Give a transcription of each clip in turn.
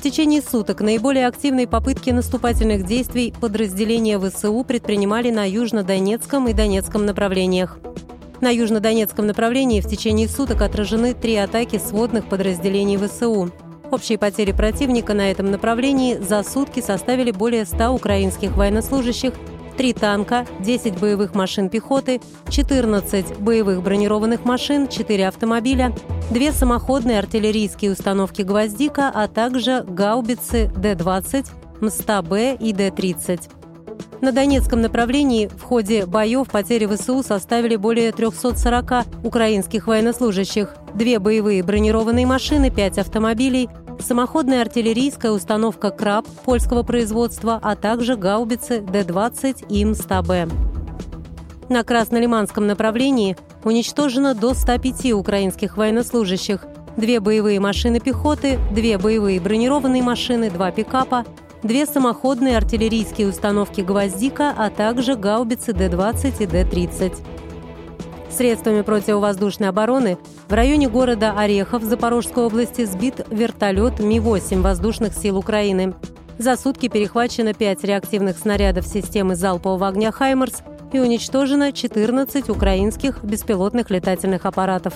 В течение суток наиболее активные попытки наступательных действий подразделения ВСУ предпринимали на Южно-Донецком и Донецком направлениях. На Южно-Донецком направлении в течение суток отражены три атаки сводных подразделений ВСУ. Общие потери противника на этом направлении за сутки составили более 100 украинских военнослужащих, 3 танка, 10 боевых машин пехоты, 14 боевых бронированных машин, 4 автомобиля, две самоходные артиллерийские установки «Гвоздика», а также гаубицы Д-20, МСТА-Б и Д-30. На Донецком направлении в ходе боев потери ВСУ составили более 340 украинских военнослужащих, две боевые бронированные машины, пять автомобилей, самоходная артиллерийская установка «Краб» польского производства, а также гаубицы Д-20 и МСТА-Б. На Краснолиманском направлении уничтожено до 105 украинских военнослужащих, две боевые машины пехоты, две боевые бронированные машины, два пикапа, две самоходные артиллерийские установки «Гвоздика», а также гаубицы Д-20 и Д-30. Средствами противовоздушной обороны в районе города Орехов Запорожской области сбит вертолет Ми-8 воздушных сил Украины. За сутки перехвачено 5 реактивных снарядов системы залпового огня «Хаймерс» и уничтожено 14 украинских беспилотных летательных аппаратов.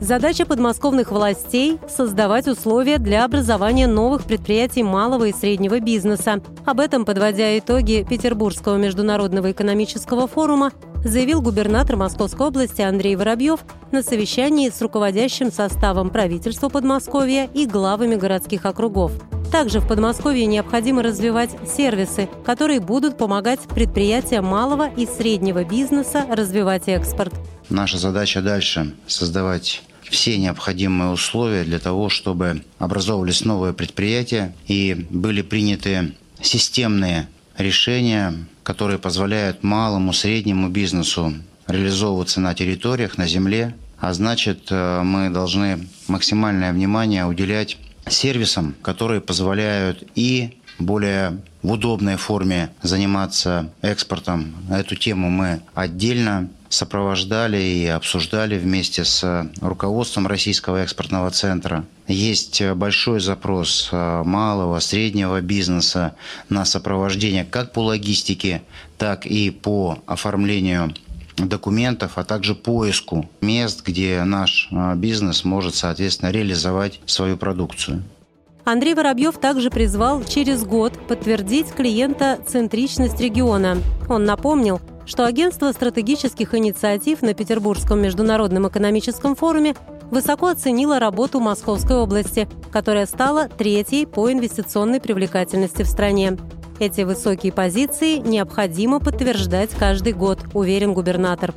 Задача подмосковных властей – создавать условия для образования новых предприятий малого и среднего бизнеса. Об этом, подводя итоги Петербургского международного экономического форума, заявил губернатор Московской области Андрей Воробьев на совещании с руководящим составом правительства Подмосковья и главами городских округов. Также в Подмосковье необходимо развивать сервисы, которые будут помогать предприятиям малого и среднего бизнеса развивать экспорт. Наша задача дальше – создавать все необходимые условия для того, чтобы образовывались новые предприятия и были приняты системные решения, которые позволяют малому, среднему бизнесу реализовываться на территориях, на земле. А значит, э, мы должны максимальное внимание уделять сервисам, которые позволяют и более в удобной форме заниматься экспортом. Эту тему мы отдельно сопровождали и обсуждали вместе с руководством Российского экспортного центра. Есть большой запрос э, малого, среднего бизнеса на сопровождение как по логистике, так и по оформлению документов, а также поиску мест, где наш э, бизнес может, соответственно, реализовать свою продукцию. Андрей Воробьев также призвал через год подтвердить клиента центричность региона. Он напомнил, что Агентство стратегических инициатив на Петербургском международном экономическом форуме высоко оценило работу Московской области, которая стала третьей по инвестиционной привлекательности в стране. Эти высокие позиции необходимо подтверждать каждый год, уверен губернатор.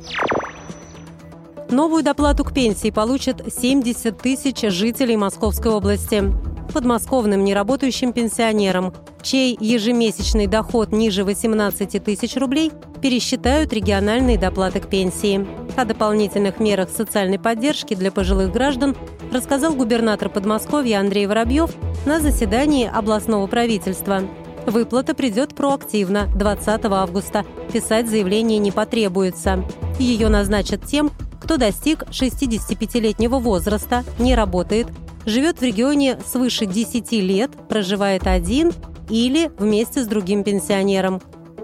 Новую доплату к пенсии получат 70 тысяч жителей Московской области подмосковным неработающим пенсионерам, чей ежемесячный доход ниже 18 тысяч рублей, пересчитают региональные доплаты к пенсии. О дополнительных мерах социальной поддержки для пожилых граждан рассказал губернатор Подмосковья Андрей Воробьев на заседании областного правительства. Выплата придет проактивно 20 августа. Писать заявление не потребуется. Ее назначат тем, кто достиг 65-летнего возраста, не работает, живет в регионе свыше 10 лет, проживает один или вместе с другим пенсионером.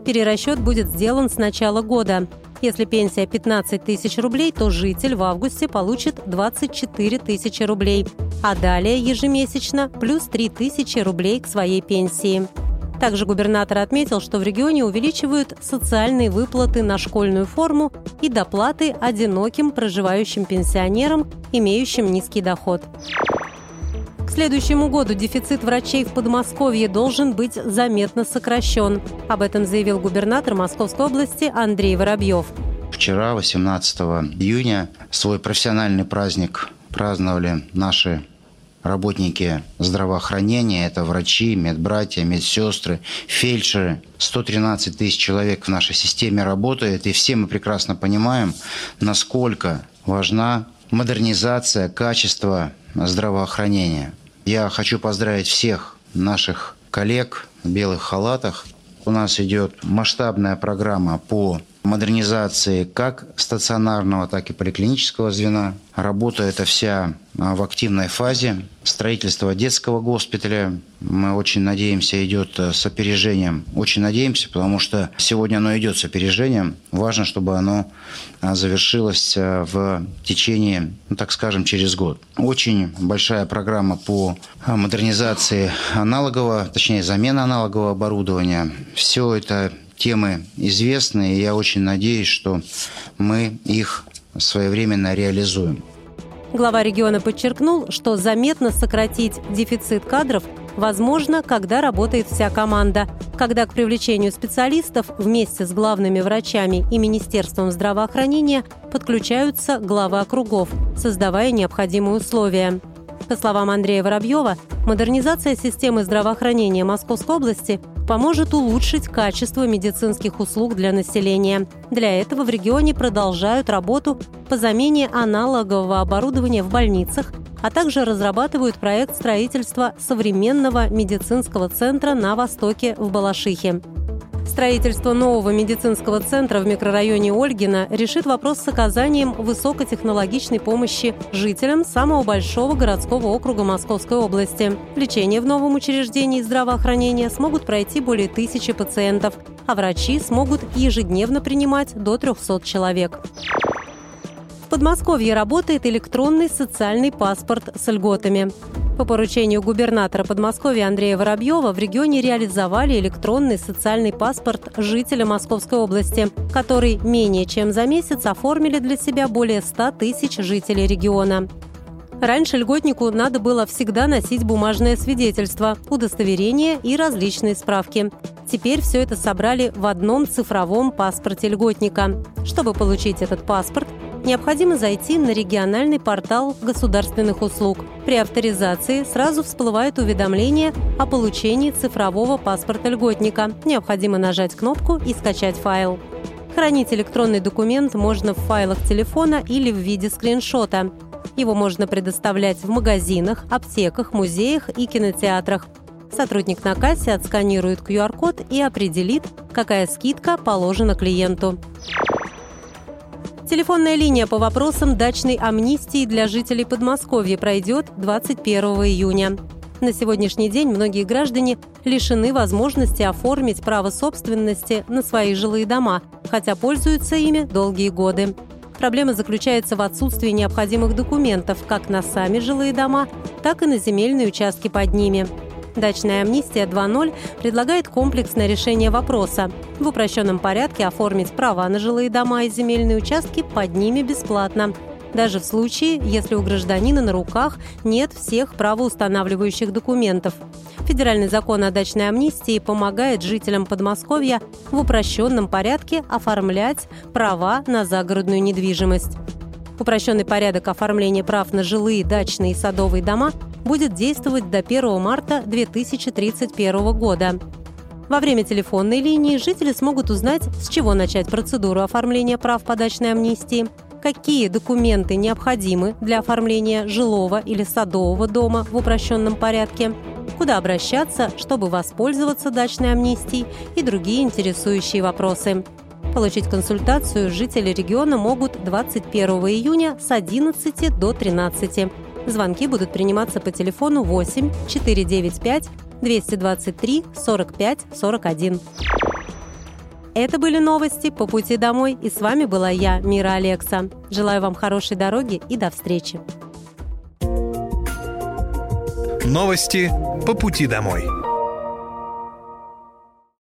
Перерасчет будет сделан с начала года. Если пенсия 15 тысяч рублей, то житель в августе получит 24 тысячи рублей, а далее ежемесячно плюс 3 тысячи рублей к своей пенсии. Также губернатор отметил, что в регионе увеличивают социальные выплаты на школьную форму и доплаты одиноким проживающим пенсионерам, имеющим низкий доход следующему году дефицит врачей в Подмосковье должен быть заметно сокращен. Об этом заявил губернатор Московской области Андрей Воробьев. Вчера, 18 июня, свой профессиональный праздник праздновали наши работники здравоохранения, это врачи, медбратья, медсестры, фельдшеры. 113 тысяч человек в нашей системе работает, и все мы прекрасно понимаем, насколько важна модернизация качества здравоохранения. Я хочу поздравить всех наших коллег в белых халатах. У нас идет масштабная программа по модернизации как стационарного, так и поликлинического звена. Работа эта вся а, в активной фазе. Строительство детского госпиталя, мы очень надеемся, идет э, с опережением. Очень надеемся, потому что сегодня оно идет с опережением. Важно, чтобы оно а, завершилось э, в течение, ну, так скажем, через год. Очень большая программа по а, модернизации аналогового, точнее, замена аналогового оборудования. Все это темы известны, и я очень надеюсь, что мы их своевременно реализуем. Глава региона подчеркнул, что заметно сократить дефицит кадров возможно, когда работает вся команда, когда к привлечению специалистов вместе с главными врачами и Министерством здравоохранения подключаются главы округов, создавая необходимые условия. По словам Андрея Воробьева, модернизация системы здравоохранения Московской области поможет улучшить качество медицинских услуг для населения. Для этого в регионе продолжают работу по замене аналогового оборудования в больницах, а также разрабатывают проект строительства современного медицинского центра на востоке в Балашихе. Строительство нового медицинского центра в микрорайоне Ольгина решит вопрос с оказанием высокотехнологичной помощи жителям самого большого городского округа Московской области. Лечение в новом учреждении здравоохранения смогут пройти более тысячи пациентов, а врачи смогут ежедневно принимать до 300 человек. В Подмосковье работает электронный социальный паспорт с льготами. По поручению губернатора Подмосковья Андрея Воробьева в регионе реализовали электронный социальный паспорт жителя Московской области, который менее чем за месяц оформили для себя более 100 тысяч жителей региона. Раньше льготнику надо было всегда носить бумажное свидетельство, удостоверение и различные справки. Теперь все это собрали в одном цифровом паспорте льготника. Чтобы получить этот паспорт, необходимо зайти на региональный портал государственных услуг. При авторизации сразу всплывает уведомление о получении цифрового паспорта льготника. Необходимо нажать кнопку и скачать файл. Хранить электронный документ можно в файлах телефона или в виде скриншота. Его можно предоставлять в магазинах, аптеках, музеях и кинотеатрах. Сотрудник на кассе отсканирует QR-код и определит, какая скидка положена клиенту. Телефонная линия по вопросам дачной амнистии для жителей Подмосковья пройдет 21 июня. На сегодняшний день многие граждане лишены возможности оформить право собственности на свои жилые дома, хотя пользуются ими долгие годы. Проблема заключается в отсутствии необходимых документов как на сами жилые дома, так и на земельные участки под ними. Дачная амнистия 2.0 предлагает комплексное решение вопроса. В упрощенном порядке оформить права на жилые дома и земельные участки под ними бесплатно. Даже в случае, если у гражданина на руках нет всех правоустанавливающих документов. Федеральный закон о дачной амнистии помогает жителям Подмосковья в упрощенном порядке оформлять права на загородную недвижимость. Упрощенный порядок оформления прав на жилые, дачные и садовые дома будет действовать до 1 марта 2031 года. Во время телефонной линии жители смогут узнать, с чего начать процедуру оформления прав по дачной амнистии, какие документы необходимы для оформления жилого или садового дома в упрощенном порядке, куда обращаться, чтобы воспользоваться дачной амнистией и другие интересующие вопросы. Получить консультацию жители региона могут 21 июня с 11 до 13. Звонки будут приниматься по телефону 8 495 223 45 41. Это были новости по пути домой, и с вами была я, Мира Алекса. Желаю вам хорошей дороги и до встречи. Новости по пути домой.